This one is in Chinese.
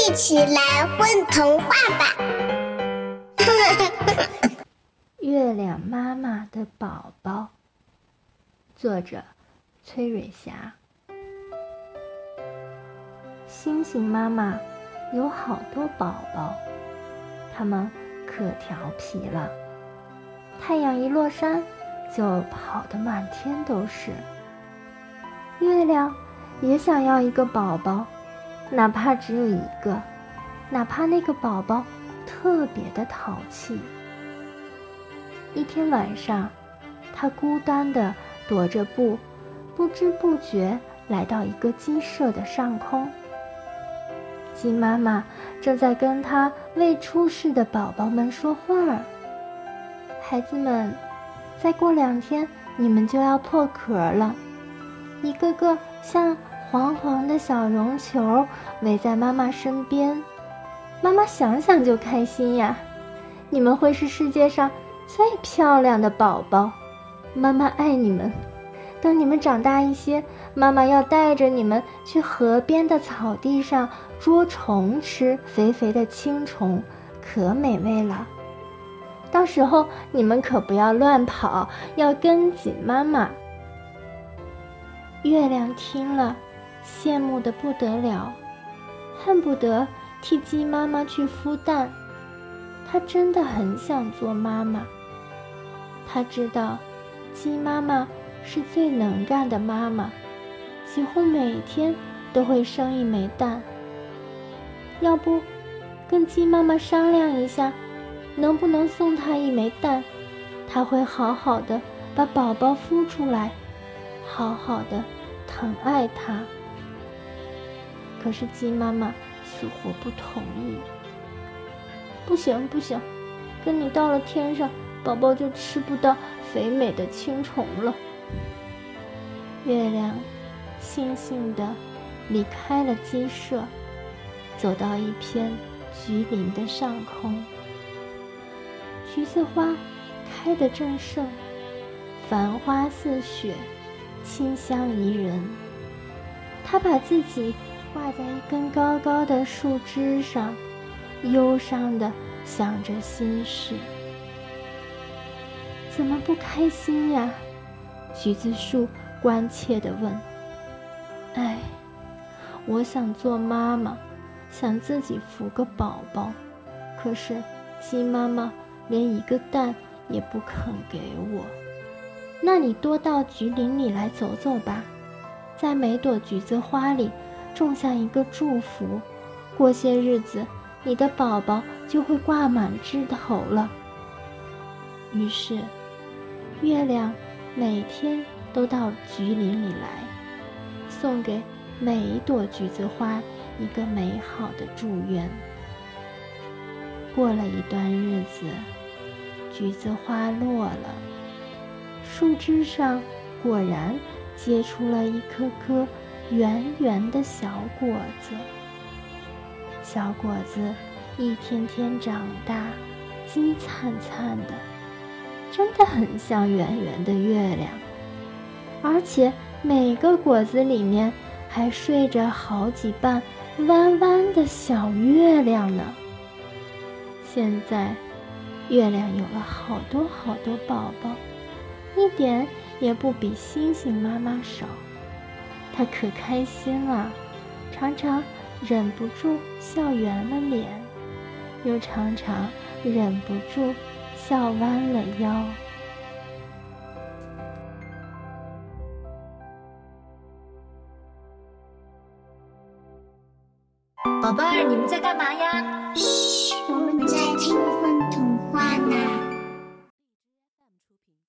一起来混童话吧！月亮妈妈的宝宝，作者崔蕊霞。星星妈妈有好多宝宝，他们可调皮了，太阳一落山就跑得满天都是。月亮也想要一个宝宝。哪怕只有一个，哪怕那个宝宝特别的淘气。一天晚上，他孤单的踱着步，不知不觉来到一个鸡舍的上空。鸡妈妈正在跟他未出世的宝宝们说话儿：“孩子们，再过两天你们就要破壳了，一个个像……”黄黄的小绒球围在妈妈身边，妈妈想想就开心呀。你们会是世界上最漂亮的宝宝，妈妈爱你们。等你们长大一些，妈妈要带着你们去河边的草地上捉虫吃，肥肥的青虫可美味了。到时候你们可不要乱跑，要跟紧妈妈。月亮听了。羡慕的不得了，恨不得替鸡妈妈去孵蛋。他真的很想做妈妈。他知道，鸡妈妈是最能干的妈妈，几乎每天都会生一枚蛋。要不，跟鸡妈妈商量一下，能不能送她一枚蛋？她会好好的把宝宝孵出来，好好的疼爱它。可是鸡妈妈死活不同意。不行不行，跟你到了天上，宝宝就吃不到肥美的青虫了。月亮悻悻地离开了鸡舍，走到一片橘林的上空。橘子花开得正盛，繁花似雪，清香宜人。它把自己。挂在一根高高的树枝上，忧伤的想着心事。怎么不开心呀？橘子树关切地问。哎，我想做妈妈，想自己孵个宝宝，可是鸡妈妈连一个蛋也不肯给我。那你多到橘林里来走走吧，在每朵橘子花里。种下一个祝福，过些日子，你的宝宝就会挂满枝头了。于是，月亮每天都到橘林里来，送给每一朵橘子花一个美好的祝愿。过了一段日子，橘子花落了，树枝上果然结出了一颗颗。圆圆的小果子，小果子一天天长大，金灿灿的，真的很像圆圆的月亮。而且每个果子里面还睡着好几瓣弯弯的小月亮呢。现在，月亮有了好多好多宝宝，一点也不比星星妈妈少。他可开心了、常常忍不住笑圆了脸，又常常忍不住笑弯了腰。宝贝儿，你们在干嘛呀？嘘，我们在听风童话呢。